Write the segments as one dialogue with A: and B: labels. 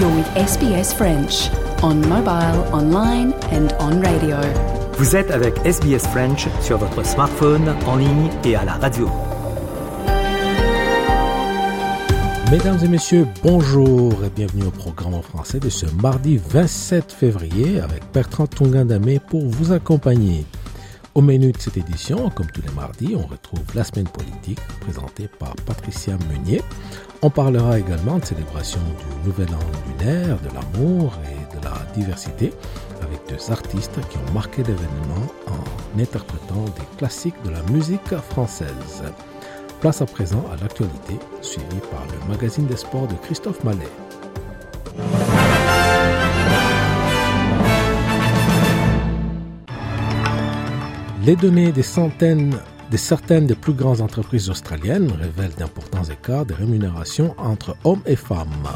A: You're with SBS French on mobile, online and on radio.
B: Vous êtes avec SBS French sur votre smartphone, en ligne et à la radio.
C: Mesdames et messieurs, bonjour et bienvenue au programme en français de ce mardi 27 février avec Bertrand Tungandame pour vous accompagner. Au menu de cette édition, comme tous les mardis, on retrouve la semaine politique présentée par Patricia Meunier. On parlera également de célébration du Nouvel An lunaire, de l'amour et de la diversité avec deux artistes qui ont marqué l'événement en interprétant des classiques de la musique française. Place à présent à l'actualité, suivie par le magazine des sports de Christophe Mallet. Les données des centaines de certaines des plus grandes entreprises australiennes révèlent d'importants écarts de rémunération entre hommes et femmes.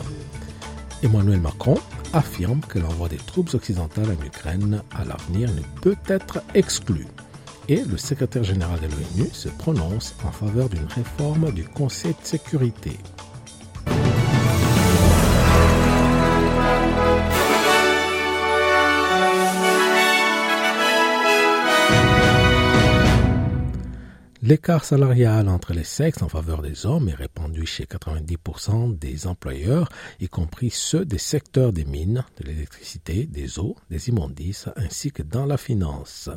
C: Emmanuel Macron affirme que l'envoi des troupes occidentales en Ukraine à l'avenir ne peut être exclu. Et le secrétaire général de l'ONU se prononce en faveur d'une réforme du Conseil de sécurité. L'écart salarial entre les sexes en faveur des hommes est répandu chez 90% des employeurs, y compris ceux des secteurs des mines, de l'électricité, des eaux, des immondices, ainsi que dans la finance.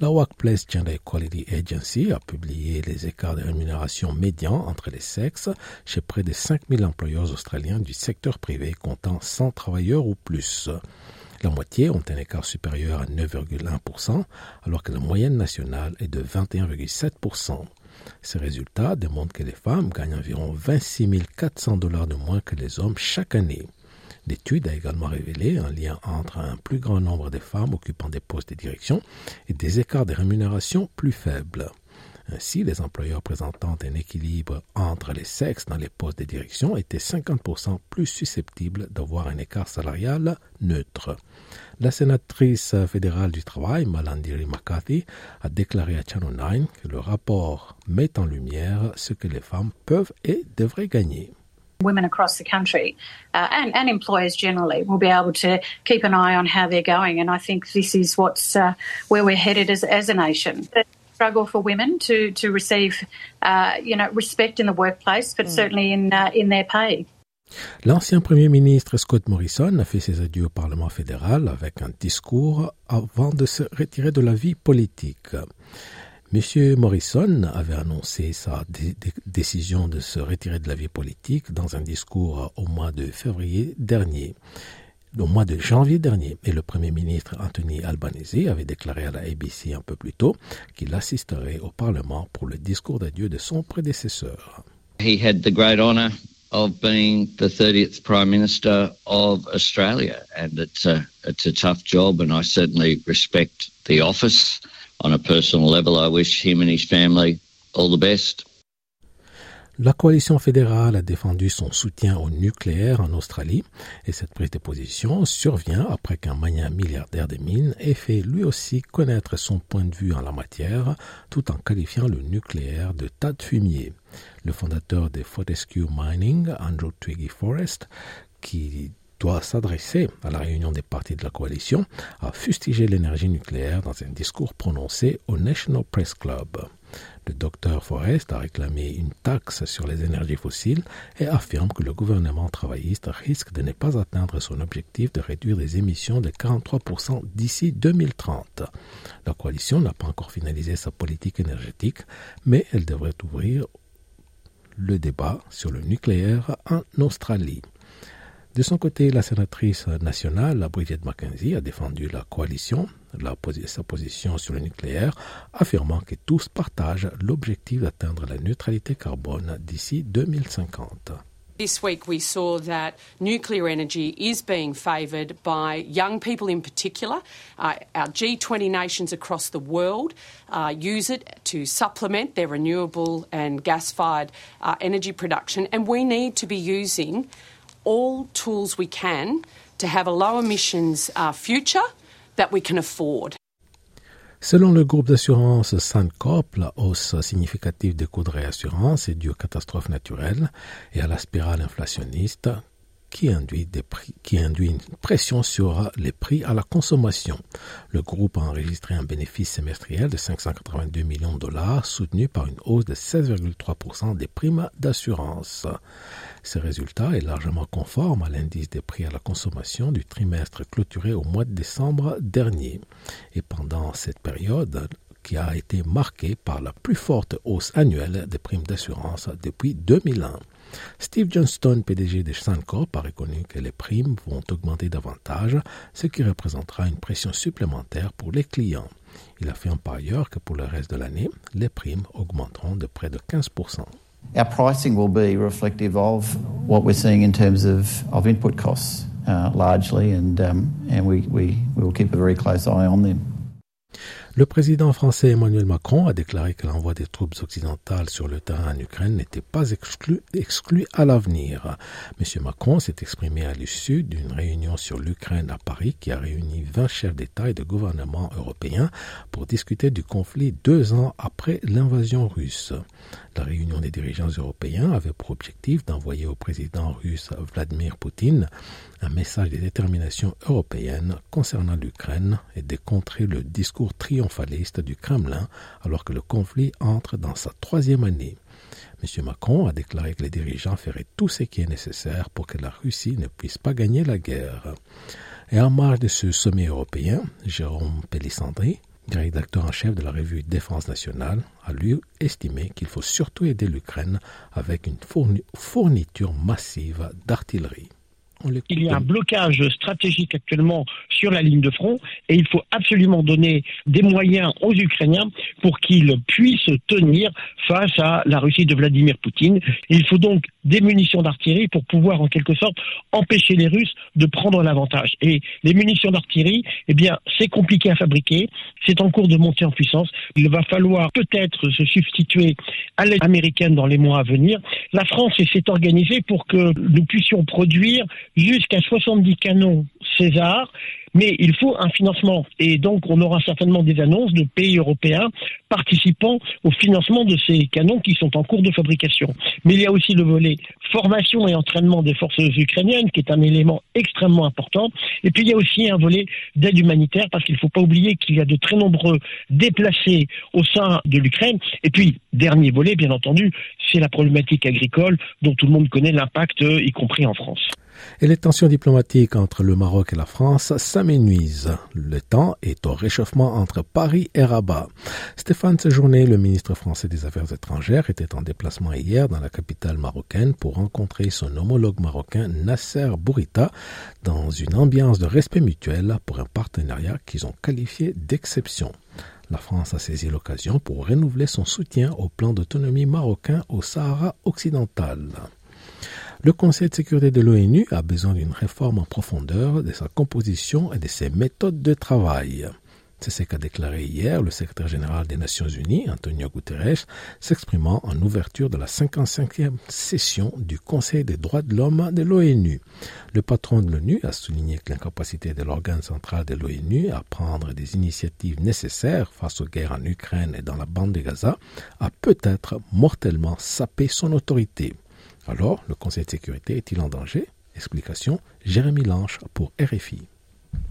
C: La Workplace Gender Equality Agency a publié les écarts de rémunération médians entre les sexes chez près de 5000 employeurs australiens du secteur privé comptant 100 travailleurs ou plus. La moitié ont un écart supérieur à 9,1%, alors que la moyenne nationale est de 21,7%. Ces résultats démontrent que les femmes gagnent environ 26 400 dollars de moins que les hommes chaque année. L'étude a également révélé un lien entre un plus grand nombre de femmes occupant des postes de direction et des écarts de rémunération plus faibles. Ainsi, les employeurs présentant un équilibre entre les sexes dans les postes de direction étaient 50% plus susceptibles d'avoir un écart salarial neutre. La sénatrice fédérale du travail, Malandiri McCarthy, a déclaré à Channel 9 que le rapport met en lumière ce que les femmes peuvent et devraient gagner.
D: women across the country uh, and, and employers generally will be able to keep an eye on how they're going. And I think this is what's uh, where we're headed as, as a nation. Struggle for women to to receive, uh, you know, respect in the workplace, but certainly in uh, in their pay.
C: L'ancien Premier ministre Scott Morrison a fait ses adieux au Parlement fédéral avec un discours avant de se retirer de la vie politique. Monsieur Morrison avait annoncé sa dé- dé- décision de se retirer de la vie politique dans un discours au mois de février dernier, au mois de janvier dernier. Et le Premier ministre Anthony Albanese avait déclaré à la ABC un peu plus tôt qu'il assisterait au Parlement pour le discours d'adieu de son prédécesseur.
E: He had the great honour of being the 30th Prime Minister of Australia, and it's a, it's a tough job, and I certainly respect the office. On a personal level, I wish him and his family all the best.
C: La coalition fédérale a défendu son soutien au nucléaire en Australie et cette prise de position survient après qu'un magnat milliardaire des mines ait fait lui aussi connaître son point de vue en la matière tout en qualifiant le nucléaire de tas de fumier. Le fondateur de Fortescue Mining, Andrew Twiggy Forrest, qui doit s'adresser à la réunion des partis de la coalition, a fustigé l'énergie nucléaire dans un discours prononcé au National Press Club. Le docteur Forrest a réclamé une taxe sur les énergies fossiles et affirme que le gouvernement travailliste risque de ne pas atteindre son objectif de réduire les émissions de 43% d'ici 2030. La coalition n'a pas encore finalisé sa politique énergétique, mais elle devrait ouvrir le débat sur le nucléaire en Australie. De son côté, la sénatrice nationale, Bridget McKenzie, a défendu la coalition, la sa position sur le nucléaire, affirmant que tous partagent l'objectif d'atteindre la neutralité carbone d'ici 2050.
F: This week, we saw that nuclear energy is being favoured by young people in particular. Uh, our G20 nations across the world uh, use it to supplement their renewable and gas fired uh, energy production, and we need to be using all tools we can to have a low emissions uh, future that we can afford.
C: Selon le groupe d'assurance Suncorp, la hausse significative des coûts de réassurance est due aux catastrophes naturelles et à la spirale inflationniste qui induit, une pression sur les prix à la consommation. Le groupe a enregistré un bénéfice semestriel de 582 millions de dollars, soutenu par une hausse de 16,3% des primes d'assurance. Ce résultat est largement conforme à l'indice des prix à la consommation du trimestre clôturé au mois de décembre dernier. Et pendant cette période, qui a été marquée par la plus forte hausse annuelle des primes d'assurance depuis 2001. Steve Johnston, PDG de Suncorp, a reconnu que les primes vont augmenter davantage, ce qui représentera une pression supplémentaire pour les clients. Il affirme par ailleurs que pour le reste de l'année, les primes augmenteront de près de 15
G: Our pricing will be reflective of what we're seeing in terms of, of input costs uh, largely, and, um, and we, we, we will keep a very close eye on them.
C: Le président français Emmanuel Macron a déclaré que l'envoi des troupes occidentales sur le terrain en Ukraine n'était pas exclu, exclu à l'avenir. M. Macron s'est exprimé à l'issue d'une réunion sur l'Ukraine à Paris qui a réuni 20 chefs d'État et de gouvernement européens pour discuter du conflit deux ans après l'invasion russe. La réunion des dirigeants européens avait pour objectif d'envoyer au président russe Vladimir Poutine un message de détermination européenne concernant l'Ukraine et de contrer le discours triomphaliste du Kremlin alors que le conflit entre dans sa troisième année. M. Macron a déclaré que les dirigeants feraient tout ce qui est nécessaire pour que la Russie ne puisse pas gagner la guerre. Et en marge de ce sommet européen, Jérôme Pélissandri, rédacteur en chef de la revue Défense nationale, a lui estimé qu'il faut surtout aider l'Ukraine avec une fourniture massive d'artillerie.
H: Il y a un blocage stratégique actuellement sur la ligne de front et il faut absolument donner des moyens aux Ukrainiens pour qu'ils puissent tenir face à la Russie de Vladimir Poutine. il faut donc des munitions d'artillerie pour pouvoir en quelque sorte empêcher les Russes de prendre l'avantage. Et les munitions d'artillerie, eh bien, c'est compliqué à fabriquer, c'est en cours de montée en puissance. Il va falloir peut-être se substituer à l'aide américaine dans les mois à venir. La France s'est organisée pour que nous puissions produire jusqu'à 70 canons César mais il faut un financement. Et donc, on aura certainement des annonces de pays européens participant au financement de ces canons qui sont en cours de fabrication. Mais il y a aussi le volet formation et entraînement des forces ukrainiennes, qui est un élément extrêmement important. Et puis, il y a aussi un volet d'aide humanitaire, parce qu'il ne faut pas oublier qu'il y a de très nombreux déplacés au sein de l'Ukraine. Et puis, dernier volet, bien entendu, c'est la problématique agricole, dont tout le monde connaît l'impact, y compris en France
C: et les tensions diplomatiques entre le Maroc et la France s'amenuisent. Le temps est au réchauffement entre Paris et Rabat. Stéphane Séjourné, le ministre français des Affaires étrangères, était en déplacement hier dans la capitale marocaine pour rencontrer son homologue marocain Nasser Bourita dans une ambiance de respect mutuel pour un partenariat qu'ils ont qualifié d'exception. La France a saisi l'occasion pour renouveler son soutien au plan d'autonomie marocain au Sahara occidental. Le Conseil de sécurité de l'ONU a besoin d'une réforme en profondeur de sa composition et de ses méthodes de travail. C'est ce qu'a déclaré hier le secrétaire général des Nations Unies, Antonio Guterres, s'exprimant en ouverture de la 55e session du Conseil des droits de l'homme de l'ONU. Le patron de l'ONU a souligné que l'incapacité de l'organe central de l'ONU à prendre des initiatives nécessaires face aux guerres en Ukraine et dans la bande de Gaza a peut-être mortellement sapé son autorité. Alors, le Conseil de sécurité est-il en danger? Explication, Jérémy Lange pour RFI.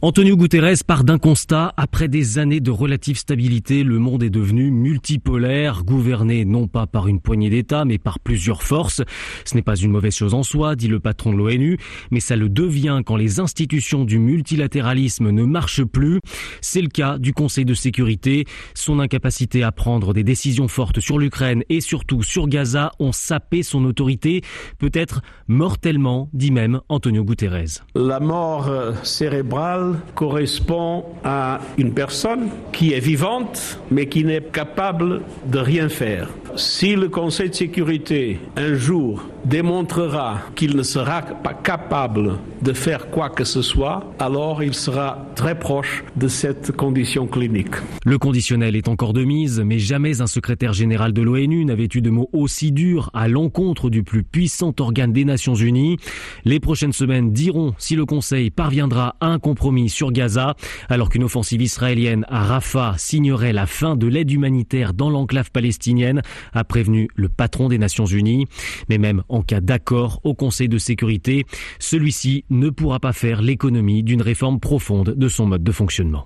I: Antonio Guterres part d'un constat. Après des années de relative stabilité, le monde est devenu multipolaire, gouverné non pas par une poignée d'États, mais par plusieurs forces. Ce n'est pas une mauvaise chose en soi, dit le patron de l'ONU, mais ça le devient quand les institutions du multilatéralisme ne marchent plus. C'est le cas du Conseil de sécurité. Son incapacité à prendre des décisions fortes sur l'Ukraine et surtout sur Gaza ont sapé son autorité, peut-être mortellement, dit même Antonio Guterres.
J: La mort cérébrale correspond à une personne qui est vivante mais qui n'est capable de rien faire. Si le Conseil de sécurité un jour démontrera qu'il ne sera pas capable de faire quoi que ce soit, alors il sera très proche de cette condition clinique.
I: Le conditionnel est encore de mise, mais jamais un secrétaire général de l'ONU n'avait eu de mots aussi durs à l'encontre du plus puissant organe des Nations Unies. Les prochaines semaines diront si le Conseil parviendra à un compromis sur Gaza, alors qu'une offensive israélienne à Rafah signerait la fin de l'aide humanitaire dans l'enclave palestinienne, a prévenu le patron des Nations Unies. Mais même cas d'accord au Conseil de sécurité, celui-ci ne pourra pas faire l'économie d'une réforme profonde de son mode de fonctionnement.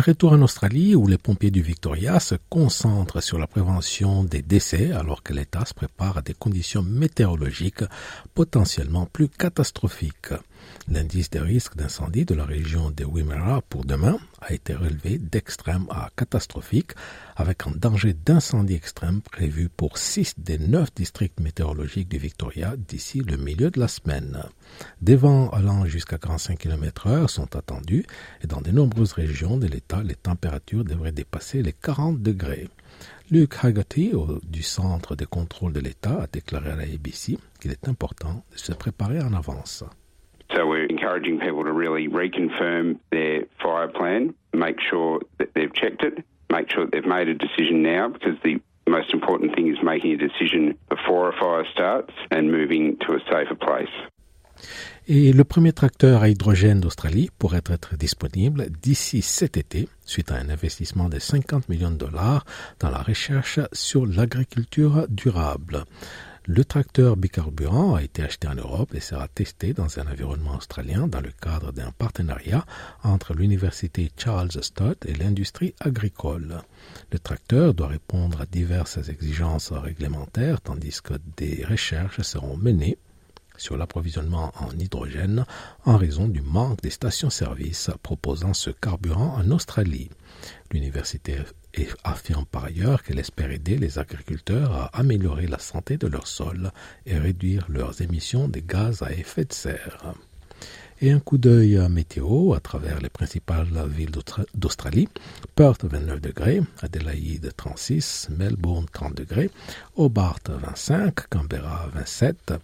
C: retour en Australie où les pompiers du Victoria se concentrent sur la prévention des décès alors que l'État se prépare à des conditions météorologiques potentiellement plus catastrophiques. L'indice de risque d'incendie de la région de Wimmera pour demain a été relevé d'extrême à catastrophique avec un danger d'incendie extrême prévu pour 6 des 9 districts météorologiques du Victoria d'ici le milieu de la semaine. Des vents allant jusqu'à 45 km heure sont attendus et dans de nombreuses régions de l'État, les températures devraient dépasser les 40 degrés. Luke Haggerty du Centre de contrôle de l'État a déclaré à la ABC qu'il est important de se préparer en avance.
K: So we're encouraging people to really reconfirm their fire plan, make sure that they've checked it, make sure that they've made a decision now because the most important thing is making a decision before a fire starts and moving to a safer place.
C: Et le premier tracteur à hydrogène d'Australie pourrait être disponible d'ici cet été, suite à un investissement de 50 millions de dollars dans la recherche sur l'agriculture durable. Le tracteur bicarburant a été acheté en Europe et sera testé dans un environnement australien dans le cadre d'un partenariat entre l'université Charles Stott et l'industrie agricole. Le tracteur doit répondre à diverses exigences réglementaires tandis que des recherches seront menées sur l'approvisionnement en hydrogène en raison du manque des stations-service proposant ce carburant en Australie. Affirme par ailleurs qu'elle espère aider les agriculteurs à améliorer la santé de leur sol et réduire leurs émissions de gaz à effet de serre. Et un coup d'œil météo à travers les principales villes d'Australie. Perth 29 degrés, Adelaide 36, Melbourne 30 degrés, Hobart 25, Canberra 27,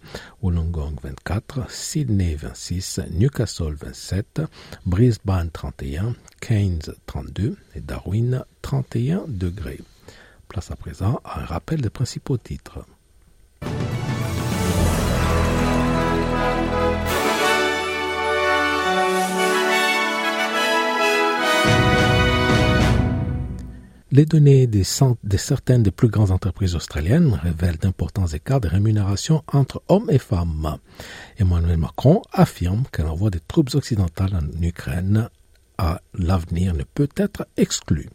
C: Wollongong 24, Sydney 26, Newcastle 27, Brisbane 31, Keynes 32 et Darwin 31 degrés. Place à présent à un rappel des principaux titres. Les données de certaines des plus grandes entreprises australiennes révèlent d'importants écarts de rémunération entre hommes et femmes. Emmanuel Macron affirme que l'envoi des troupes occidentales en Ukraine à l'avenir ne peut être exclu.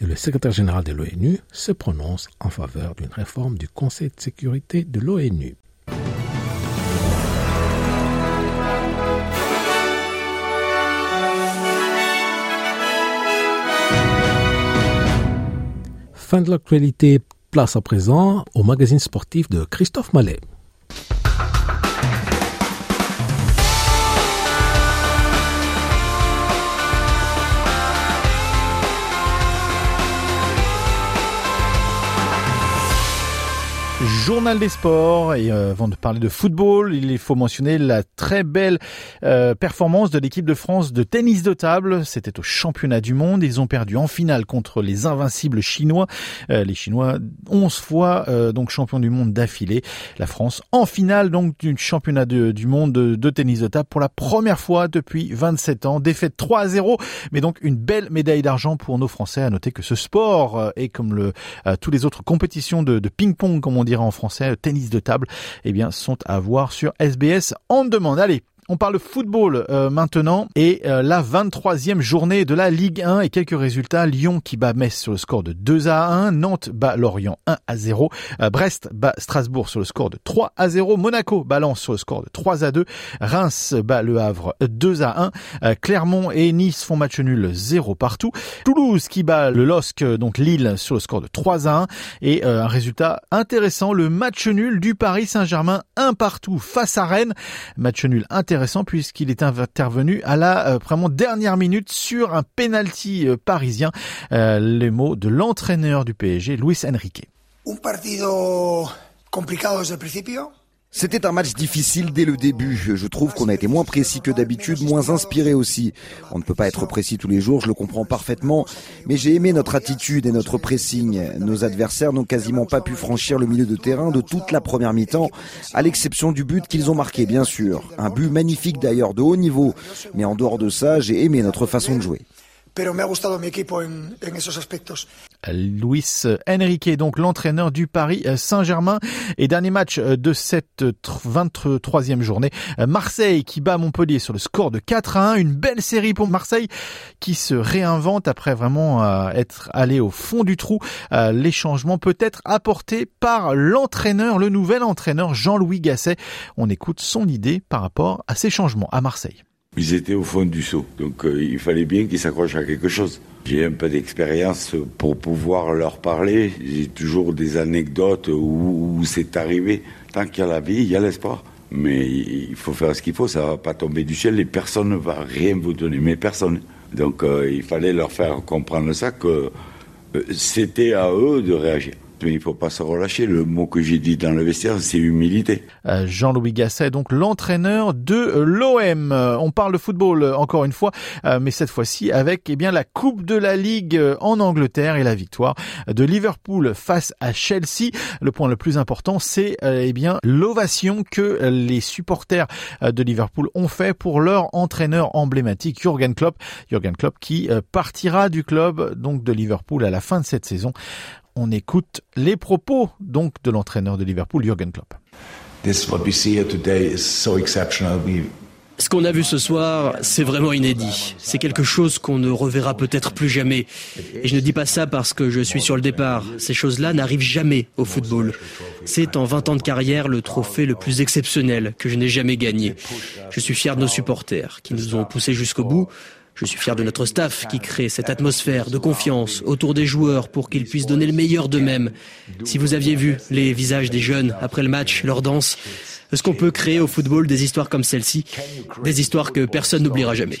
C: Et le secrétaire général de l'ONU se prononce en faveur d'une réforme du Conseil de sécurité de l'ONU. Fin de l'actualité, place à présent au magazine sportif de Christophe Mallet.
L: Journal des sports et euh, avant de parler de football, il faut mentionner la très belle euh, performance de l'équipe de France de tennis de table. C'était au championnat du monde. Ils ont perdu en finale contre les invincibles chinois. Euh, les Chinois 11 fois donc champions du monde d'affilée. La France en finale donc du championnat du monde de, de, tennis de table pour la première fois depuis 27 ans. Défaite 3 à 0, mais donc une belle médaille d'argent pour nos Français. À noter que ce sport est comme le tous les autres compétitions de, de ping-pong comme on dit en français, tennis de table, eh bien, sont à voir sur SBS en demande. Allez, on parle football euh, maintenant et euh, la 23e journée de la Ligue 1 et quelques résultats. Lyon qui bat Metz sur le score de 2 à 1, Nantes bat Lorient 1 à 0, euh, Brest bat Strasbourg sur le score de 3 à 0, Monaco balance sur le score de 3 à 2, Reims bat Le Havre 2 à 1, Clermont et Nice font match nul 0 partout, Toulouse qui bat le LOSC donc Lille sur le score de 3 à 1 et un résultat intéressant, le match nul du Paris Saint-Germain 1 partout face à Rennes, match nul intéressant intéressant puisqu'il est intervenu à la vraiment dernière minute sur un penalty parisien. les mots de l'entraîneur du PSG, Luis Enrique.
M: Un partido complicado desde el principio.
N: C'était un match difficile dès le début. Je trouve qu'on a été moins précis que d'habitude, moins inspiré aussi. On ne peut pas être précis tous les jours, je le comprends parfaitement, mais j'ai aimé notre attitude et notre pressing. Nos adversaires n'ont quasiment pas pu franchir le milieu de terrain de toute la première mi-temps, à l'exception du but qu'ils ont marqué, bien sûr. Un but magnifique d'ailleurs, de haut niveau. Mais en dehors de ça, j'ai aimé notre façon de jouer.
M: Pero me ha gustado mi en, en esos aspectos.
L: Luis Enrique, donc l'entraîneur du Paris Saint-Germain. Et dernier match de cette 23e journée, Marseille qui bat Montpellier sur le score de 4 à 1. Une belle série pour Marseille qui se réinvente après vraiment euh, être allé au fond du trou. Euh, les changements peut-être apportés par l'entraîneur, le nouvel entraîneur Jean-Louis Gasset. On écoute son idée par rapport à ces changements à Marseille.
O: Ils étaient au fond du seau, donc euh, il fallait bien qu'ils s'accrochent à quelque chose. J'ai un peu d'expérience pour pouvoir leur parler. J'ai toujours des anecdotes où, c'est arrivé. Tant qu'il y a la vie, il y a l'espoir. Mais il faut faire ce qu'il faut, ça va pas tomber du ciel et personne ne va rien vous donner, mais personne. Donc euh, il fallait leur faire comprendre ça, que euh, c'était à eux de réagir. Mais il faut pas se relâcher. Le mot que j'ai dit dans le vestiaire, c'est humilité.
L: Euh, Jean-Louis Gasset, donc l'entraîneur de l'OM. Euh, on parle de football euh, encore une fois, mais cette fois-ci avec eh bien la Coupe de la Ligue en Angleterre et la victoire de Liverpool face à Chelsea. Le point le plus important, c'est eh bien l'ovation que les supporters de Liverpool ont fait pour leur entraîneur emblématique Jurgen Klopp. Jurgen Klopp qui partira du club donc de Liverpool à la fin de cette saison on écoute les propos donc de l'entraîneur de Liverpool, Jürgen Klopp.
P: Ce qu'on a vu ce soir, c'est vraiment inédit. C'est quelque chose qu'on ne reverra peut-être plus jamais. Et je ne dis pas ça parce que je suis sur le départ. Ces choses-là n'arrivent jamais au football. C'est en 20 ans de carrière le trophée le plus exceptionnel que je n'ai jamais gagné. Je suis fier de nos supporters qui nous ont poussés jusqu'au bout. Je suis fier de notre staff qui crée cette atmosphère de confiance autour des joueurs pour qu'ils puissent donner le meilleur d'eux-mêmes. Si vous aviez vu les visages des jeunes après le match, leur danse, est-ce qu'on peut créer au football des histoires comme celle-ci? Des histoires que personne n'oubliera jamais.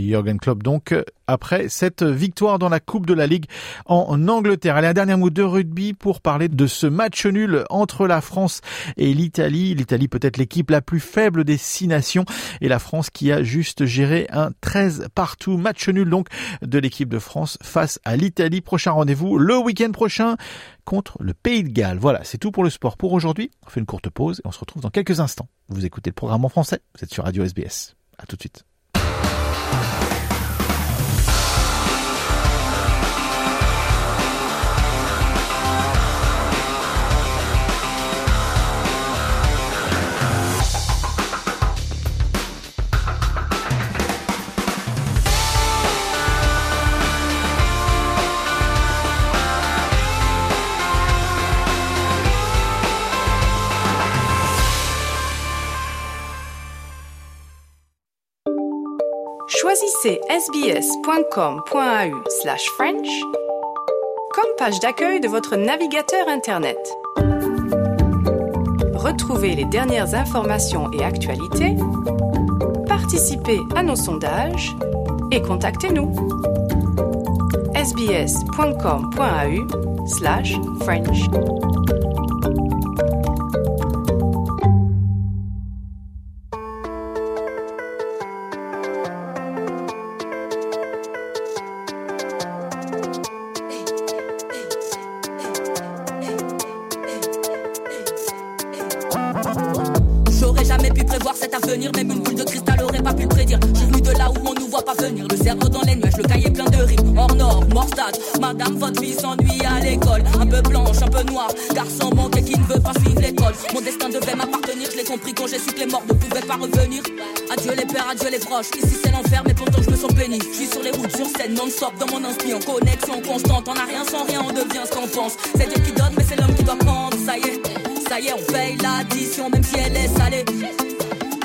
L: Jürgen Klopp donc après cette victoire dans la Coupe de la Ligue en Angleterre. Allez, un dernier mot de rugby pour parler de ce match nul entre la France et l'Italie. L'Italie peut-être l'équipe la plus faible des six nations et la France qui a juste géré un 13 partout. Match nul donc de l'équipe de France face à l'Italie. Prochain rendez-vous le week-end prochain contre le Pays de Galles. Voilà, c'est tout pour le sport pour aujourd'hui. On fait une courte pause et on se retrouve dans quelques instants. Vous écoutez le programme en français. Vous êtes sur Radio SBS. À tout de suite.
Q: Choisissez sbs.com.au slash French comme page d'accueil de votre navigateur Internet. Retrouvez les dernières informations et actualités, participez à nos sondages et contactez-nous. sbs.com.au slash French.
R: Ici c'est l'enfer, mais pourtant je me sens béni. Je suis sur les routes, sur scène, non-stop, dans mon inspi, en connexion constante. On a rien sans rien, on devient ce qu'on pense. C'est Dieu qui donne, mais c'est l'homme qui doit prendre. Ça y est, ça y est, on paye l'addition, même si elle est salée.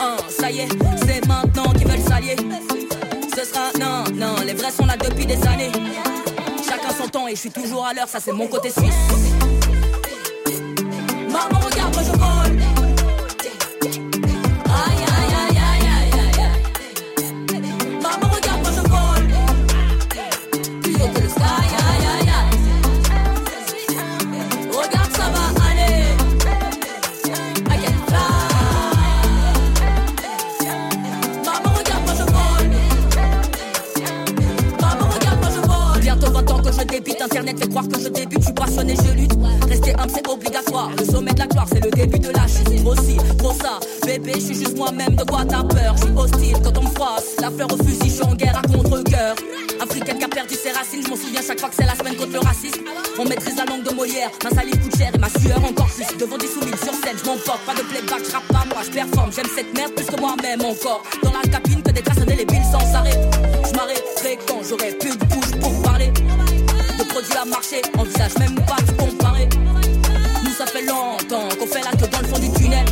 R: Hein, ça y est, c'est maintenant qu'ils veulent s'allier. Ce sera non, non, les vrais sont là depuis des années. Chacun son temps et je suis toujours à l'heure, ça c'est mon côté suisse. Maman, regarde, je Internet fait croire que je débute, je suis passionné, je lutte. Rester humble, c'est obligatoire. Le sommet de la gloire, c'est le début de la chute. Aussi, trop ça, bébé, je suis juste moi-même. De quoi t'as peur? Je suis hostile quand on me froisse. La fleur au fusil, je suis en guerre à contre-coeur. Africaine qui a perdu ses racines, je m'en souviens chaque fois que c'est la semaine contre le racisme. On maîtrise la langue de Molière, ma salive coûte cher et ma sueur encore plus. Devant des soumis sur scène, je m'emporte, pas de playback, je rappe pas moi, je performe. J'aime cette merde plus que moi-même encore. Dans la cabine, que des traces les billes sans arrêt. Je m'arrêterai quand j'aurai plus de. À marcher, envisage même pas de comparer. Nous, ça fait longtemps qu'on fait la queue dans le fond du tunnel.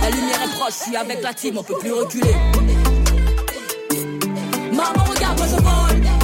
R: La lumière est proche, je suis avec la team, on peut plus reculer. Maman, regarde, moi je vole.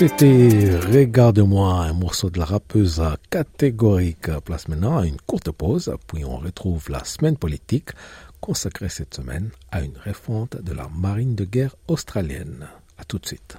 C: C'était Regarde-moi, un morceau de la rappeuse catégorique. Place maintenant à une courte pause, puis on retrouve la semaine politique consacrée cette semaine à une refonte de la marine de guerre australienne. À tout de suite.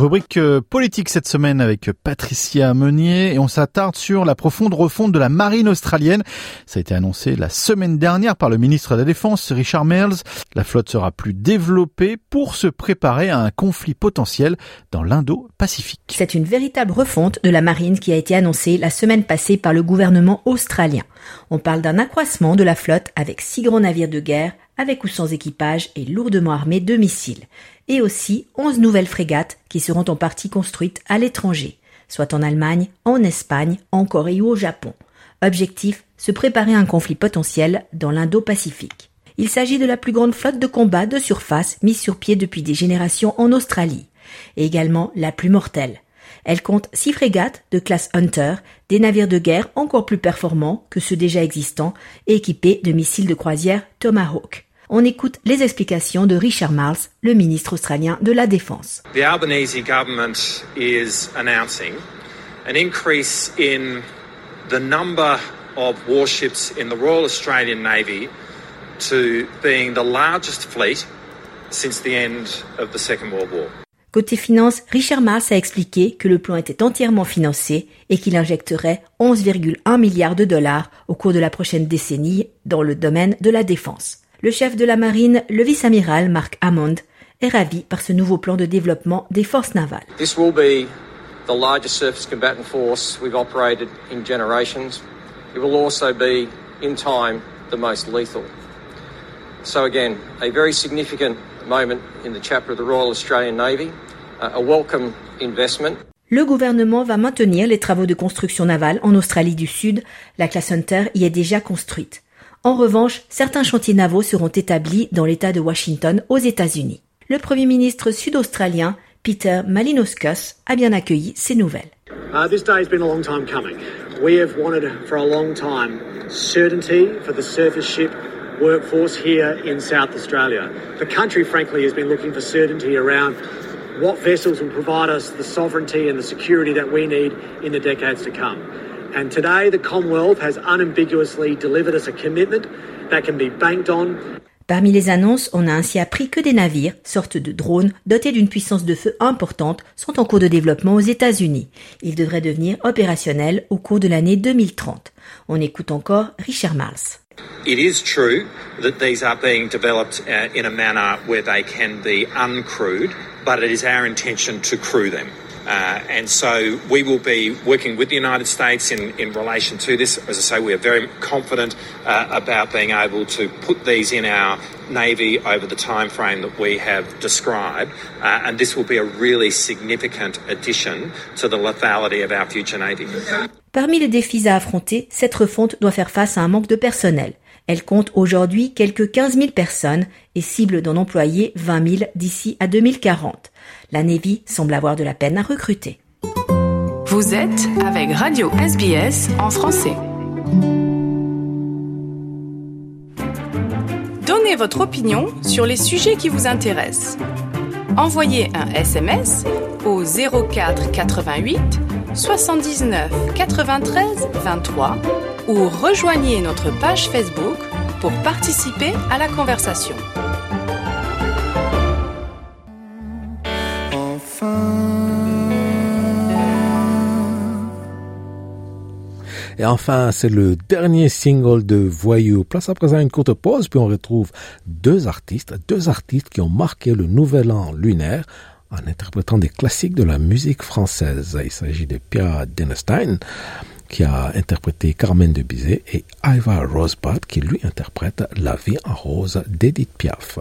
L: Rubrique euh, politique cette semaine avec Patricia Meunier et on s'attarde sur la profonde refonte de la marine australienne. Ça a été annoncé la semaine dernière par le ministre de la Défense Richard Marles. La flotte sera plus développée pour se préparer à un conflit potentiel dans l'Indo-Pacifique.
S: C'est une véritable refonte de la marine qui a été annoncée la semaine passée par le gouvernement australien. On parle d'un accroissement de la flotte avec six grands navires de guerre avec ou sans équipage et lourdement armés de missiles et aussi 11 nouvelles frégates qui seront en partie construites à l'étranger, soit en Allemagne, en Espagne, en Corée ou au Japon. Objectif, se préparer à un conflit potentiel dans l'Indo-Pacifique. Il s'agit de la plus grande flotte de combat de surface mise sur pied depuis des générations en Australie, et également la plus mortelle. Elle compte six frégates de classe Hunter, des navires de guerre encore plus performants que ceux déjà existants et équipés de missiles de croisière Tomahawk on écoute les explications de Richard Marles, le ministre australien de la Défense.
T: The Albanese government is announcing an increase in the number of warships in the Royal Australian Navy to being the largest fleet since the end of the Second World War.
S: Côté finance, Richard Marles a expliqué que le plan était entièrement financé et qu'il injecterait 11,1 milliards de dollars au cours de la prochaine décennie dans le domaine de la défense. Le chef de la marine, le vice-amiral Mark Hammond, est ravi par ce nouveau plan de développement des forces navales.
U: This will be the largest surface combatant force we've operated in generations. It will also be, in time, the most lethal. So again, a very significant moment in the chapter of the Royal Australian Navy, uh, a welcome investment.
S: Le gouvernement va maintenir les travaux de construction navale en Australie du Sud. La classe Hunter y est déjà construite. En revanche, certains chantiers navaux seront établis dans l'État de Washington aux États-Unis. Le Premier ministre sud-australien Peter Malinauskas a bien accueilli ces nouvelles.
V: Uh, this day has been a long time coming. We have wanted for a long time certainty for the surface ship workforce here in South Australia. The country, frankly, has been looking for certainty around what vessels will provide us the sovereignty and the security that we need in the decades to come. And today, the Commonwealth has unambiguously delivered us a commitment that can be banked on.
S: Parmi les annonces, on a ainsi appris que des navires, sortes de drones, dotés d'une puissance de feu importante, sont en cours de développement aux États-Unis. Ils devraient devenir opérationnels au cours de l'année 2030. On écoute encore Richard Marles.
T: It is true that these are being developed uh, in a manner where they can be uncrewed, but it is our intention to crew them. Uh, and so we will be working with the United States in, in relation to this. As I say, we are very confident uh, about being able to put these in our Navy over the time frame that we have described. Uh, and this will be a really significant addition to the lethality of our future Navy.
S: Parmi les défis à affronter, cette refonte doit faire face à un manque de personnel. Elle compte aujourd'hui quelques 15 000 personnes et cible d'en employer 20 000 d'ici à 2040. La Navy semble avoir de la peine à recruter.
Q: Vous êtes avec Radio SBS en français. Donnez votre opinion sur les sujets qui vous intéressent. Envoyez un SMS au 04 88 79 93 23 ou rejoignez notre page Facebook pour participer à la conversation.
C: Et enfin, c'est le dernier single de Voyou. Place à présent une courte pause, puis on retrouve deux artistes, deux artistes qui ont marqué le nouvel an lunaire en interprétant des classiques de la musique française. Il s'agit de Pierre Denestein, qui a interprété Carmen de Bizet, et Iva Rosebud, qui lui interprète La vie en rose d'Edith Piaf.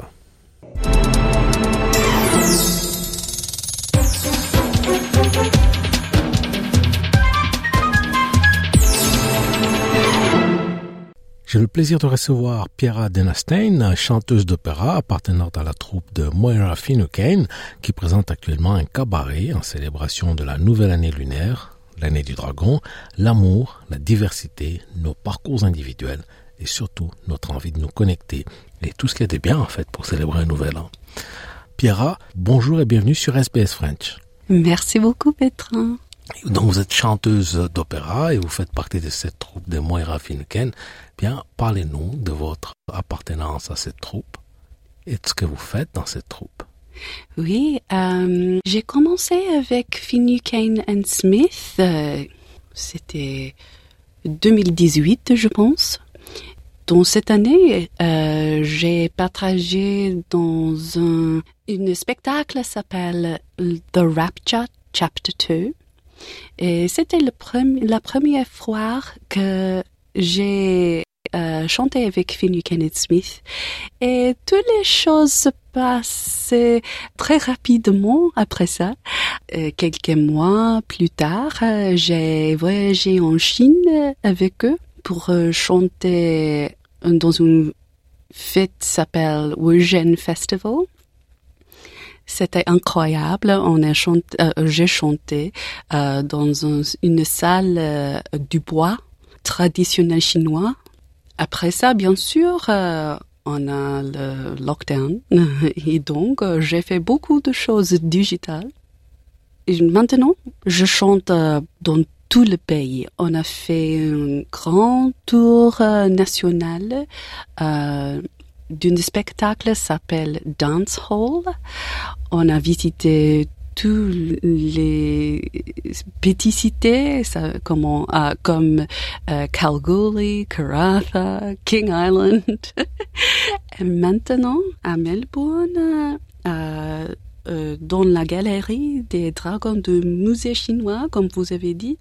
C: J'ai le plaisir de recevoir Pierra Denastein, chanteuse d'opéra appartenant à la troupe de Moira Finucane, qui présente actuellement un cabaret en célébration de la nouvelle année lunaire, l'année du dragon, l'amour, la diversité, nos parcours individuels et surtout notre envie de nous connecter et tout ce qui est bien en fait pour célébrer un nouvel an. Pierra, bonjour et bienvenue sur SBS French.
W: Merci beaucoup Petrin.
C: Donc vous êtes chanteuse d'opéra et vous faites partie de cette troupe de Moira Finucane. Bien, parlez-nous de votre appartenance à cette troupe et de ce que vous faites dans cette troupe.
W: Oui, euh, j'ai commencé avec Finucane and Smith. Euh, C'était 2018, je pense. Dans cette année, euh, j'ai partagé dans un, un spectacle s'appelle The Rapture Chapter 2. Et c'était la première fois que j'ai euh, chanté avec Finney Kenneth Smith. Et toutes les choses se passaient très rapidement après ça. Euh, quelques mois plus tard, euh, j'ai voyagé en Chine avec eux pour euh, chanter dans une fête s'appelle Wujian Festival. C'était incroyable. On a chanté, euh, j'ai chanté euh, dans un, une salle euh, du bois traditionnel chinois. Après ça, bien sûr, euh, on a le lockdown et donc euh, j'ai fait beaucoup de choses digitales. Maintenant, je chante dans tout le pays. On a fait un grand tour national d'un spectacle s'appelle Dance Hall. On a visité tous les petites cités ça, euh, comme euh, Kalgoorlie, Karratha, King Island. Et maintenant, à Melbourne, euh, euh, dans la galerie des dragons de musée chinois, comme vous avez dit,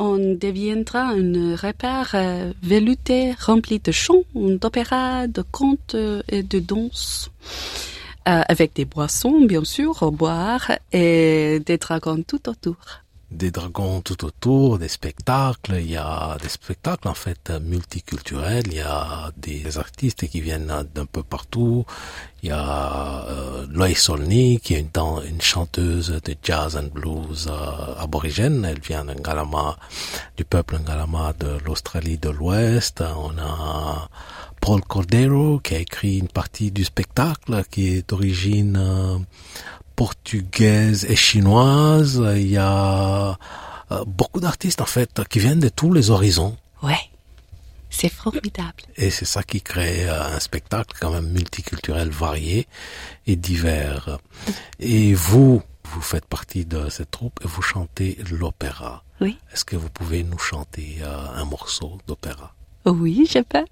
W: on deviendra un repère euh, velouté rempli de chants, d'opéras, de contes euh, et de danse. Euh, avec des boissons, bien sûr, au boire et des dragons tout autour.
C: Des dragons tout autour, des spectacles. Il y a des spectacles en fait multiculturels. Il y a des artistes qui viennent d'un peu partout. Il y a euh, Loïs Solny qui est une, chanteuse de jazz and blues euh, aborigène. Elle vient d'un Galama, du peuple Galama de l'Australie de l'Ouest. On a Paul Cordero qui a écrit une partie du spectacle qui est d'origine euh, portugaise et chinoise. Il y a euh, beaucoup d'artistes en fait qui viennent de tous les horizons.
W: Ouais. C'est formidable.
C: Et c'est ça qui crée euh, un spectacle quand même multiculturel, varié et divers. Et vous, vous faites partie de cette troupe et vous chantez l'opéra.
W: Oui.
C: Est-ce que vous pouvez nous chanter euh, un morceau d'opéra?
W: Oui, je peux.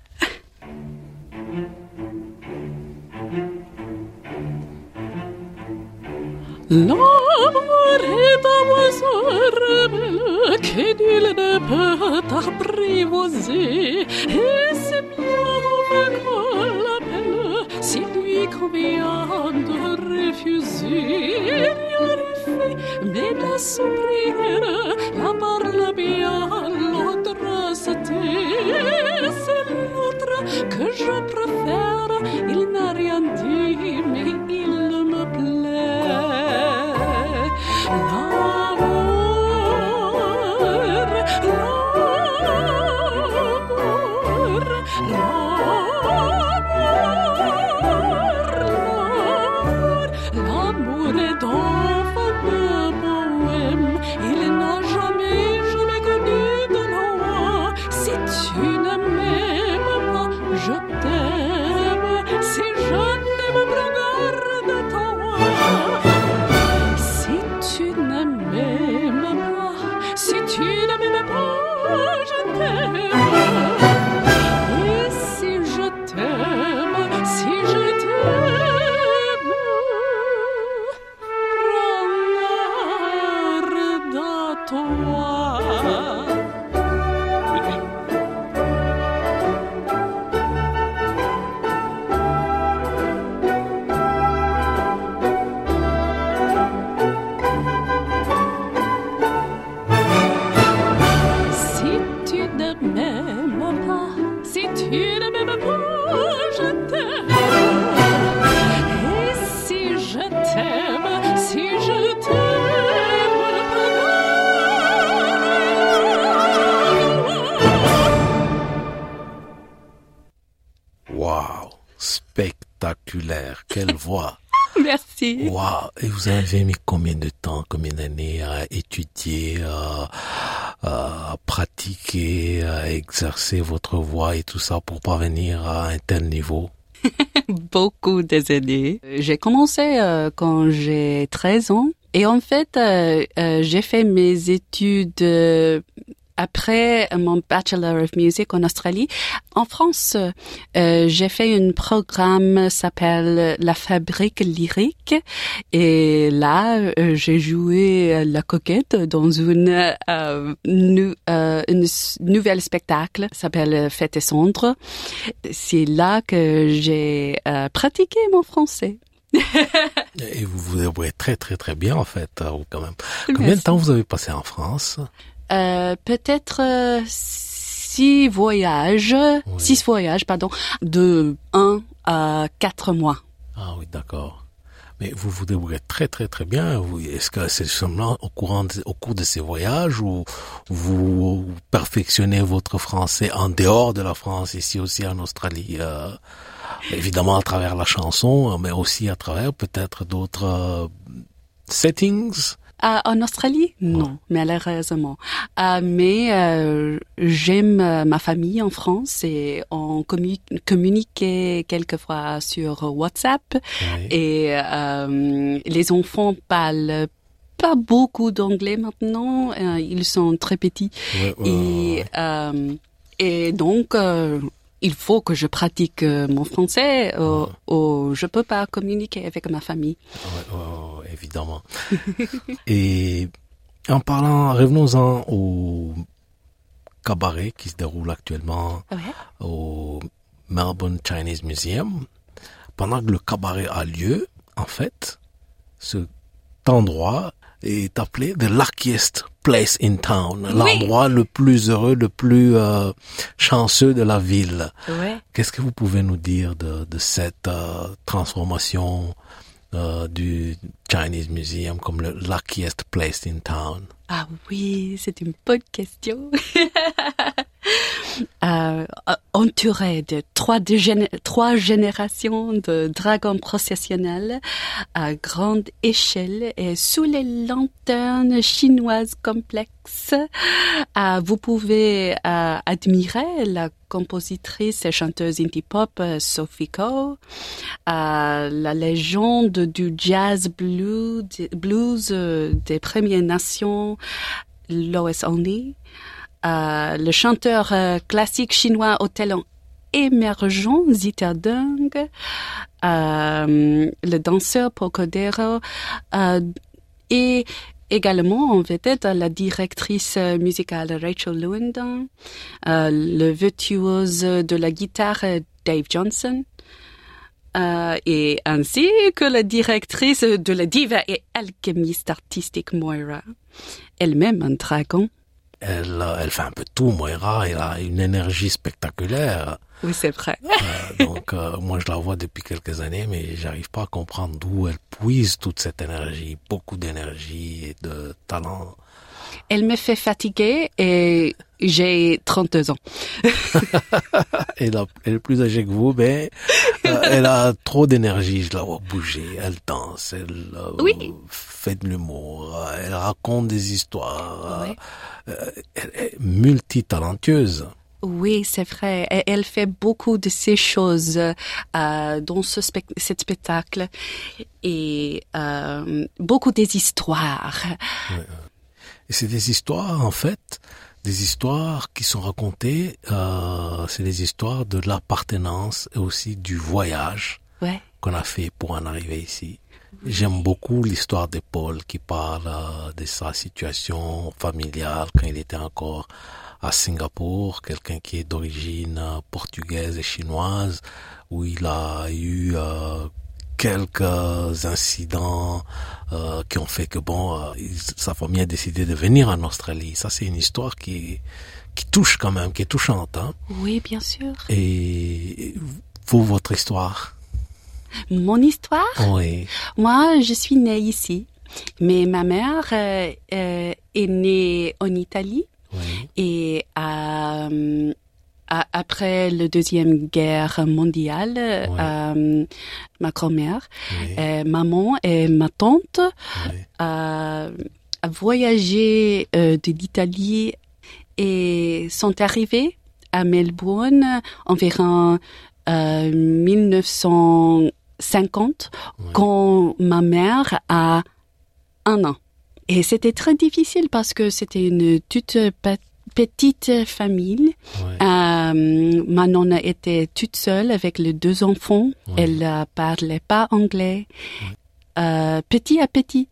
W: Oiseau rebelle que nul ne peut apprivoiser. Et c'est bien qu'on l'appelle si lui convient de refuser. Mais la sourire, la parle bien, l'autre se tait. C'est l'autre que je préfère, il n'a rien dit,
C: à exercer votre voix et tout ça pour parvenir à un tel niveau?
W: Beaucoup des années. J'ai commencé euh, quand j'ai 13 ans et en fait, euh, euh, j'ai fait mes études euh, après mon Bachelor of Music en Australie. En France, euh, j'ai fait un programme s'appelle La Fabrique lyrique et là, euh, j'ai joué la coquette dans une, euh, euh, une nouvelle spectacle s'appelle Fête et cendres. C'est là que j'ai euh, pratiqué mon français.
C: Et vous vous débrouillez très très très bien en fait, quand même. Combien de temps vous avez passé en France?
W: Euh, peut-être euh, six voyages, six voyages, pardon, de un à quatre mois.
C: Ah oui, d'accord. Mais vous vous débrouillez très très très bien. Est-ce que c'est seulement au, courant de- au cours de ces voyages ou vous perfectionnez votre français en dehors de la France, ici aussi en Australie euh, Évidemment à travers la chanson, mais aussi à travers peut-être d'autres euh, settings?
W: Ah, en Australie Non, malheureusement. Ah, mais euh, j'aime euh, ma famille en France et on commu- communiquait quelquefois sur WhatsApp. Et euh, les enfants parlent pas beaucoup d'anglais maintenant. euh, ils sont très petits.
C: Ouais, ouais,
W: et euh, et donc euh, il faut que je pratique euh, mon français. Euh, ou je peux pas communiquer avec ma famille.
C: Évidemment. Et en parlant, revenons-en au cabaret qui se déroule actuellement au Melbourne Chinese Museum. Pendant que le cabaret a lieu, en fait, cet endroit est appelé the luckiest place in town,
W: Oui.
C: l'endroit le plus heureux, le plus euh, chanceux de la ville.
W: Ouais.
C: Qu'est-ce que vous pouvez nous dire de, de cette euh, transformation euh, du Chinese Museum comme le luckiest place in town
W: Ah oui, c'est une bonne question. euh, entouré de trois, trois générations de dragons processionnels à grande échelle et sous les lanternes chinoises complexes, euh, vous pouvez euh, admirer la compositrice et chanteuse indie pop euh, Sophie euh, la légende du jazz blues, des Premières Nations, Lois Oney, euh, le chanteur euh, classique chinois au talent émergent Zita Deng, euh, le danseur Pocodero et également en vedette la directrice musicale Rachel Lewandon, le virtuose de la guitare Dave Johnson, et ainsi que la directrice de la diva et alchimiste artistique Moira, elle-même un dragon.
C: Elle, elle fait un peu tout, Moira. Elle a une énergie spectaculaire.
W: Oui, c'est vrai.
C: Euh, donc, euh, moi, je la vois depuis quelques années, mais j'arrive pas à comprendre d'où elle puise toute cette énergie, beaucoup d'énergie et de talent.
W: Elle me fait fatiguer et j'ai 32 ans.
C: elle, a- elle est plus âgée que vous, mais euh, elle a trop d'énergie. Je la vois bouger. Elle danse, elle euh,
W: Oui.
C: fait de l'humour, elle raconte des histoires. euh, euh, elle est multitalentueuse.
W: Oui, c'est vrai. Et Elle fait beaucoup de ces choses dans ce cet spectacle et beaucoup des histoires.
C: Et c'est des histoires, en fait, des histoires qui sont racontées, euh, c'est des histoires de l'appartenance et aussi du voyage
W: Ouais.
C: qu'on a fait pour en arriver ici. J'aime beaucoup l'histoire de Paul qui parle euh, de sa situation familiale quand il était encore à Singapour, quelqu'un qui est d'origine euh, portugaise et chinoise, où il a eu euh, quelques incidents euh, qui ont fait que bon, euh, sa famille a décidé de venir en Australie. Ça, c'est une histoire qui qui touche quand même, qui est touchante. Hein?
W: Oui, bien sûr.
C: Et vous, votre histoire
W: Mon histoire?
C: Oui.
W: Moi, je suis née ici, mais ma mère euh, est née en Italie et euh, a- après la deuxième guerre mondiale, euh, ma grand-mère, euh, maman et ma tante euh, a voyagé euh, de l'Italie et sont arrivés à Melbourne environ euh, 1950 quand ma mère a un an. Et c'était très difficile parce que c'était une toute pe- petite famille. Euh, ma nonne était toute seule avec les deux enfants. Elle ne parlait pas anglais. Euh, petit à petit,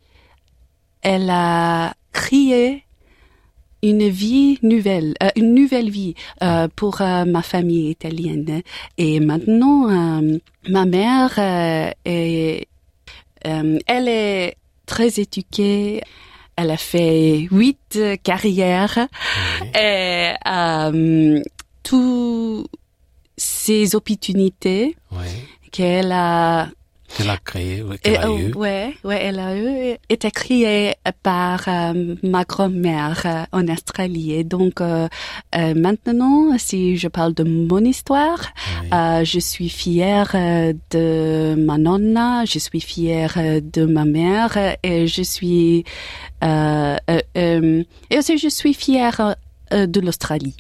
W: elle a créé une vie nouvelle, euh, une nouvelle vie euh, pour euh, ma famille italienne. Et maintenant, euh, ma mère euh, est, euh, elle est très éduquée. Elle a fait huit euh, carrières et euh, toutes ces opportunités qu'elle a
C: Qu'elle a créé, oui, qu'elle a
W: oh,
C: eu.
W: ouais, ouais, elle a eu été créée par euh, ma grand-mère euh, en Australie. Et donc euh, euh, maintenant, si je parle de mon histoire, euh, je suis fière euh, de ma nonna, je suis fière de ma mère et je suis et aussi je suis fière de l'Australie.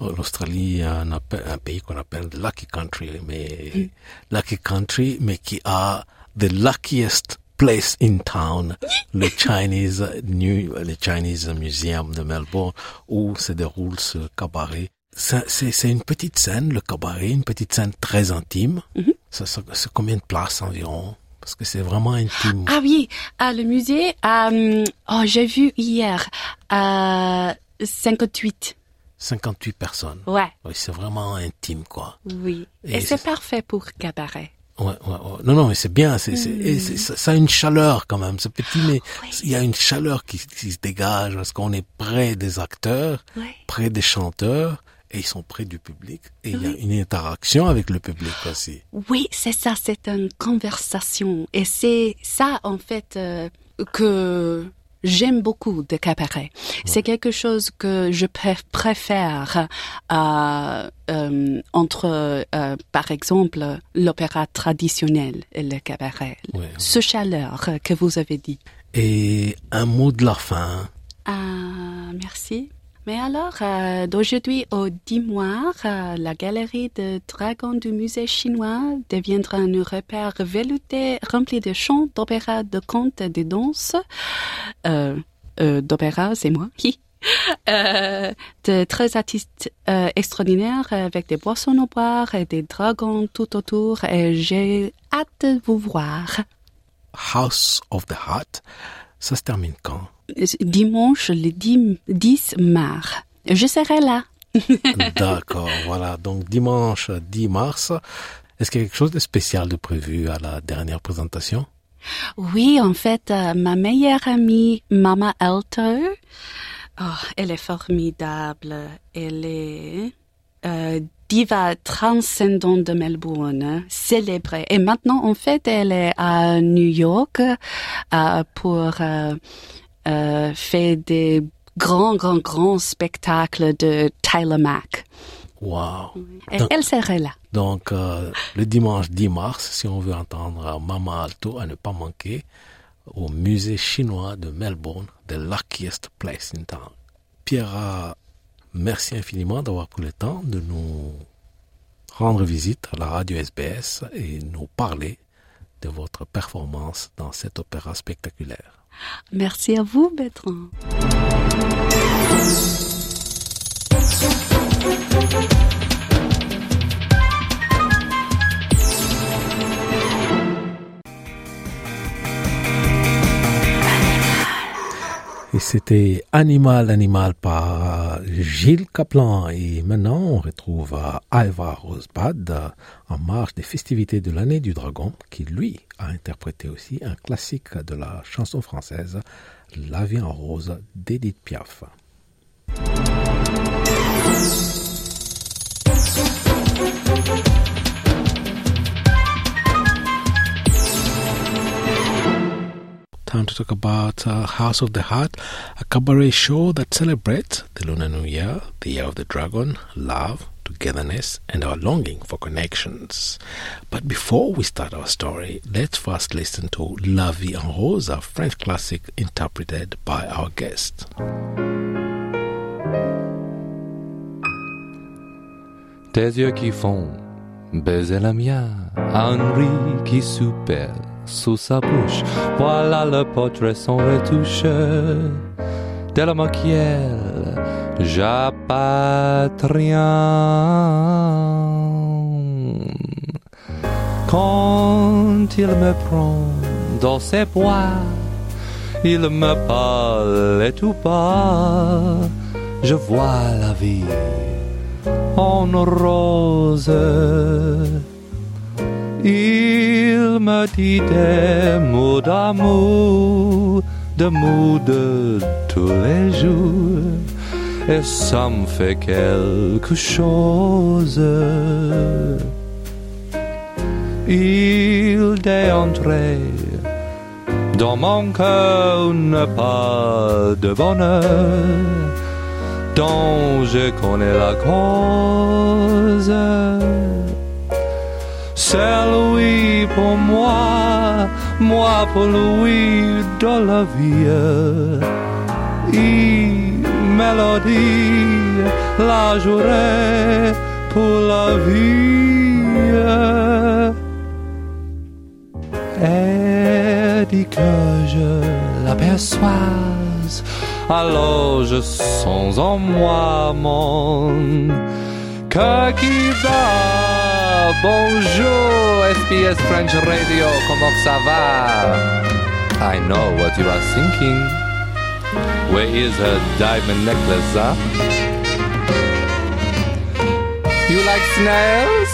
C: L'Australie est un, un pays qu'on appelle lucky country, mais
W: Mm.
C: lucky country, mais qui a the luckiest place in town, le Chinese New, le Chinese Museum de Melbourne, où se déroule ce cabaret. C'est une petite scène, le cabaret, une petite scène très intime.
W: Mm-hmm.
C: Ça, ça- c'est combien de places environ? Parce que c'est vraiment intime.
W: Ah oui, à le musée, euh, oh, j'ai vu hier, à 58.
C: 58 personnes.
W: Ouais.
C: Oui, c'est vraiment intime, quoi.
W: Oui.
C: Et
W: Et, c'est parfait pour cabaret.
C: Ouais, ouais, ouais. Non, non, mais c'est bien. C'est, c'est- ça, a une chaleur quand même. C'est petit, mais il y a une chaleur qui, qui se dégage parce qu'on est près des acteurs, près des chanteurs, et ils sont près du public. Et il y a une interaction avec le public aussi.
W: Oui, c'est ça, c'est une conversation. Et c'est ça, en fait, euh, que j'aime beaucoup de cabaret. C'est quelque chose que je pr- préfère euh, euh, entre, euh, par exemple, l'opéra traditionnel et le cabaret. Ce chaleur que vous avez dit.
C: Et un mot de la fin.
W: Ah, merci. Mais alors, euh, d'aujourd'hui au 10 mois, euh, la galerie de dragons du musée chinois deviendra un repère velouté rempli de chants, d'opéra, de contes de danses. Euh, euh, d'opéra, c'est moi. Euh, de très artistes extraordinaires avec des boissons au boire et des dragons tout autour et j'ai hâte de vous voir.
C: House of the Heart, ça se termine quand?
W: Dimanche le 10 mars. Je serai là.
C: D'accord, voilà. Donc dimanche 10 mars. Est-ce qu'il y a quelque chose de spécial de prévu à la dernière présentation?
W: Oui, en fait, euh, ma meilleure amie, Mama Alto, oh, elle est formidable. Elle est euh, diva transcendante de Melbourne, célébrée. Et maintenant, en fait, elle est à New York euh, pour euh, euh, faire des grands, grands, grands spectacles de Tyler Mack.
C: Wow.
W: Et elle serait là.
C: Donc, euh, le dimanche 10 mars, si on veut entendre Mama Alto, à ne pas manquer, au musée chinois de Melbourne, the luckiest place in town. Pierre, merci infiniment d'avoir pris le temps de nous rendre visite à la radio SBS et nous parler de votre performance dans cet opéra spectaculaire.
W: Merci à vous, Bertrand.
C: Et c'était Animal Animal par Gilles Kaplan. Et maintenant, on retrouve Alva Rosebad en marge des festivités de l'année du dragon, qui lui a interprété aussi un classique de la chanson française, La vie en rose d'Edith Piaf. Time to talk about uh, House of the Heart, a cabaret show that celebrates the Lunar New Year, the Year of the Dragon, love, togetherness, and our longing for connections. But before we start our story, let's first listen to La Vie en Rose, a French classic interpreted by our guest.
X: Tes yeux qui font baiser la mienne, Henri qui soupère sous sa bouche. Voilà le portrait sans retouche de la maquielle. J'appatrien. Quand il me prend dans ses bras, il me parle et tout bas. Je vois la vie en rose. Il me dit des mots d'amour, des mots de tous les jours, et ça me fait quelque chose. Il est entré dans mon cœur une part de bonheur dont je connais la cause. C'est lui pour moi, moi pour lui dans la vie. Une mélodie, la journée pour la vie. Et dit que je l'aperçois, alors je sens en moi mon cœur qui bat. Bonjour, SBS French Radio, comment ça va? I know what you are thinking. Where is her diamond necklace, huh? You like snails?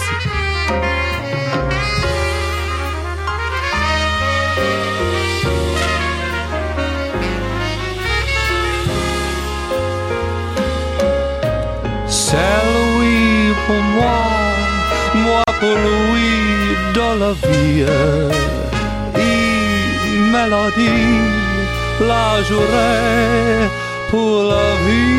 X: C'est la vie. Une mélodie, la journée pour la vie.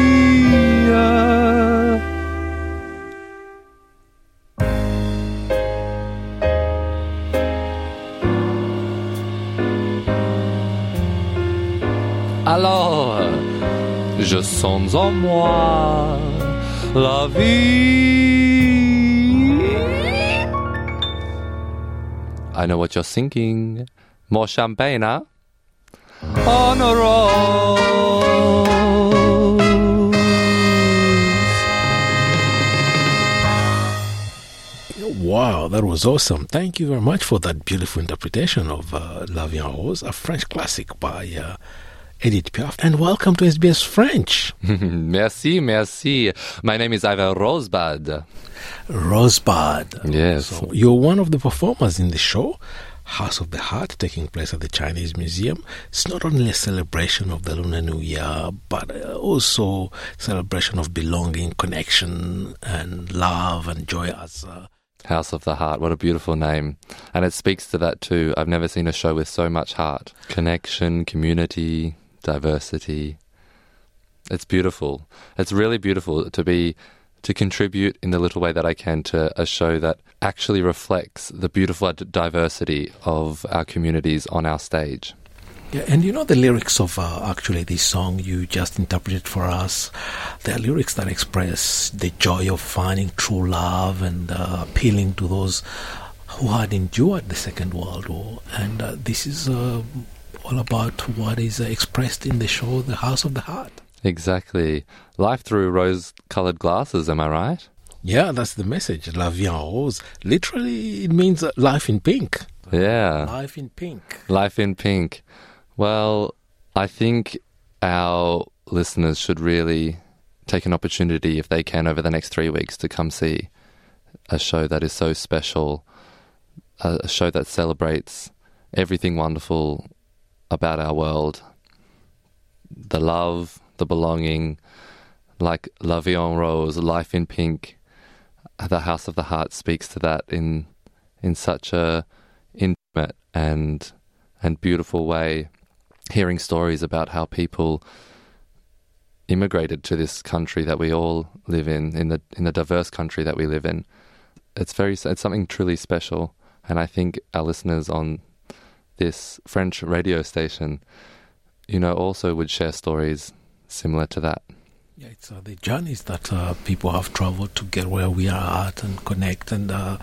X: Alors, je sens en moi la vie. I know what you're thinking. More champagne, huh? Ah. On a rose.
C: Wow, that was awesome. Thank you very much for that beautiful interpretation of uh, La Vie en Rose, a French classic by uh, Edith Piaf. And welcome to SBS French.
X: merci, merci. My name is Ivan Rosebud.
C: Rosebud.
X: Yes.
C: So you're one of the performers in the show. House of the Heart, taking place at the Chinese Museum. It's not only a celebration of the Lunar New Year, but uh, also celebration of belonging, connection, and love and joy as. Uh,
X: House of the Heart, what a beautiful name. And it speaks to that too. I've never seen a show with so much heart. Connection, community, diversity. It's beautiful. It's really beautiful to be to contribute in the little way that I can to a show that actually reflects the beautiful diversity of our communities on our stage.
C: Yeah, and you know the lyrics of uh, actually this song you just interpreted for us. They are lyrics that express the joy of finding true love and uh, appealing to those who had endured the Second World War. And uh, this is uh, all about what is expressed in the show, The House of the Heart.
X: Exactly. Life through rose colored glasses, am I right?
C: Yeah, that's the message. La vie en rose. Literally, it means life in pink.
X: Yeah.
C: Life in pink.
X: Life in pink. Well, I think our listeners should really take an opportunity, if they can, over the next three weeks to come see a show that is so special, a show that celebrates everything wonderful about our world the love, the belonging, like La Vie en Rose, Life in Pink. The House of the Heart speaks to that in in such a intimate and and beautiful way. Hearing stories about how people immigrated to this country that we all live in, in the in the diverse country that we live in, it's very it's something truly special. And I think our listeners on this French radio station, you know, also would share stories similar to that.
C: Yeah, it's uh, the journeys that uh, people have traveled to get where we are at and connect and uh,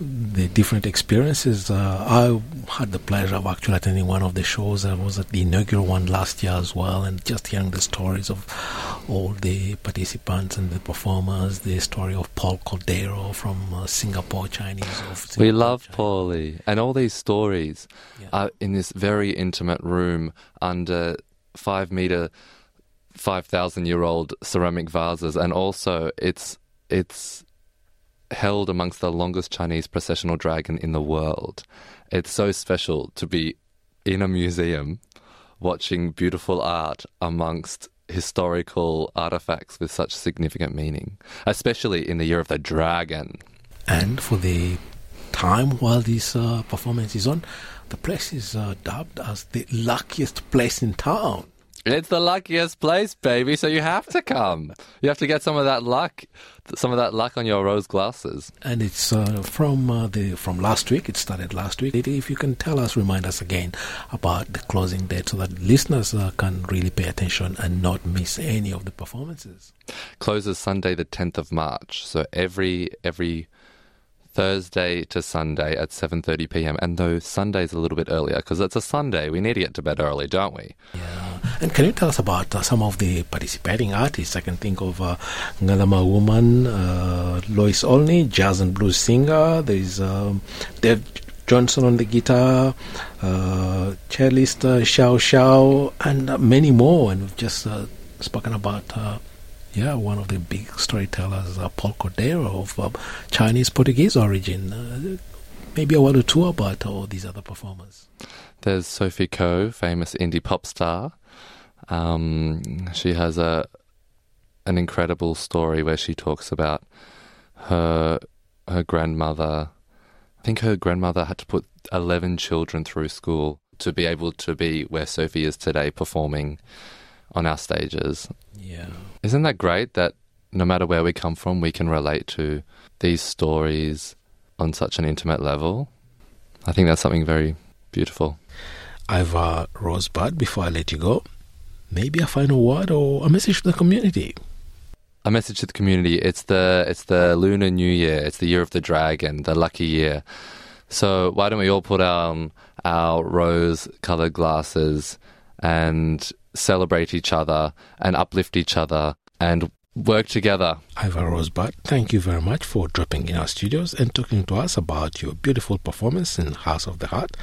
C: the different experiences. Uh, I had the pleasure of actually attending one of the shows. I was at the inaugural one last year as well, and just hearing the stories of all the participants and the performers. The story of Paul Cordero from uh, Singapore Chinese. Singapore,
X: we love Paulie, and all these stories yeah. are in this very intimate room under five meter 5,000 year old ceramic vases, and also it's it's held amongst the longest Chinese processional dragon in the world. It's so special to be in a museum watching beautiful art amongst historical artifacts with such significant meaning, especially in the year of the dragon.
C: And for the time while this uh, performance is on, the place is uh, dubbed as the luckiest place in town.
X: It's the luckiest place, baby. So you have to come. You have to get some of that luck, some of that luck on your rose glasses.
C: And it's uh, from uh, the from last week. It started last week. If you can tell us, remind us again about the closing date, so that listeners uh, can really pay attention and not miss any of the performances.
X: Closes Sunday, the tenth of March. So every every Thursday to Sunday at 7:30 p.m. And though Sunday's a little bit earlier because it's a Sunday, we need to get to bed early, don't we?
C: Yeah. And can you tell us about uh, some of the participating artists? I can think of uh, Ngalama Woman, uh, Lois Olney, jazz and blues singer. There's um, Dave Johnson on the guitar, uh, cellist uh, Xiao Xiao, and uh, many more. And we've just uh, spoken about uh, yeah, one of the big storytellers, uh, Paul Cordero of uh, Chinese Portuguese origin. Uh, maybe a word or two about all these other performers.
X: There's Sophie Ko, famous indie pop star. Um, she has a an incredible story where she talks about her her grandmother. I think her grandmother had to put eleven children through school to be able to be where Sophie is today, performing on our stages.
C: Yeah.
X: Isn't that great that no matter where we come from, we can relate to these stories on such an intimate level? I think that's something very beautiful.
C: I've uh, Rosebud, before I let you go, maybe a final word or a message to the community.
X: A message to the community. It's the it's the Lunar New Year. It's the year of the dragon, the lucky year. So why don't we all put on our rose-colored glasses and celebrate each other and uplift each other and work together.
C: Ivar Rosebud, thank you very much for dropping in our studios and talking to us about your beautiful performance in House of the Heart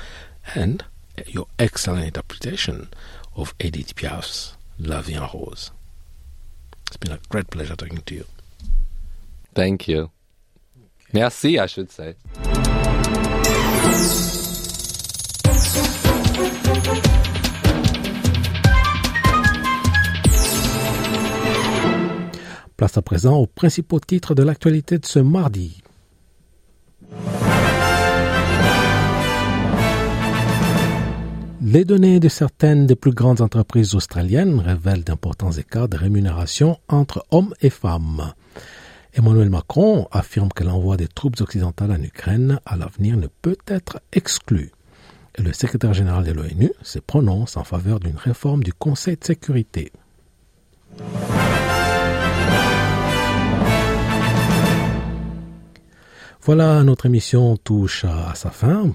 C: and your excellent interpretation of Edith Piaf's La Vie en Rose. It's been a great pleasure talking to you.
X: Thank you. Merci, I should say.
C: Place à présent aux principaux titres de l'actualité de ce mardi. Les données de certaines des plus grandes entreprises australiennes révèlent d'importants écarts de rémunération entre hommes et femmes. Emmanuel Macron affirme que l'envoi des troupes occidentales en Ukraine à l'avenir ne peut être exclu. Et le secrétaire général de l'ONU se prononce en faveur d'une réforme du Conseil de sécurité. Voilà, notre émission touche à sa fin.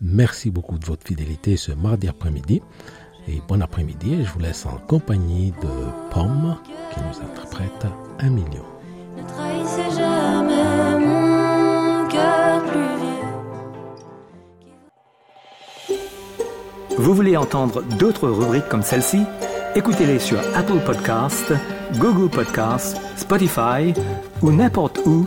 C: Merci beaucoup de votre fidélité ce mardi après-midi. Et bon après-midi, et je vous laisse en compagnie de Pomme qui nous interprète un million.
Y: Ne trahissez jamais mon cœur plus vieux.
Z: Vous voulez entendre d'autres rubriques comme celle-ci? Écoutez-les sur Apple Podcasts, Google Podcasts, Spotify ou n'importe où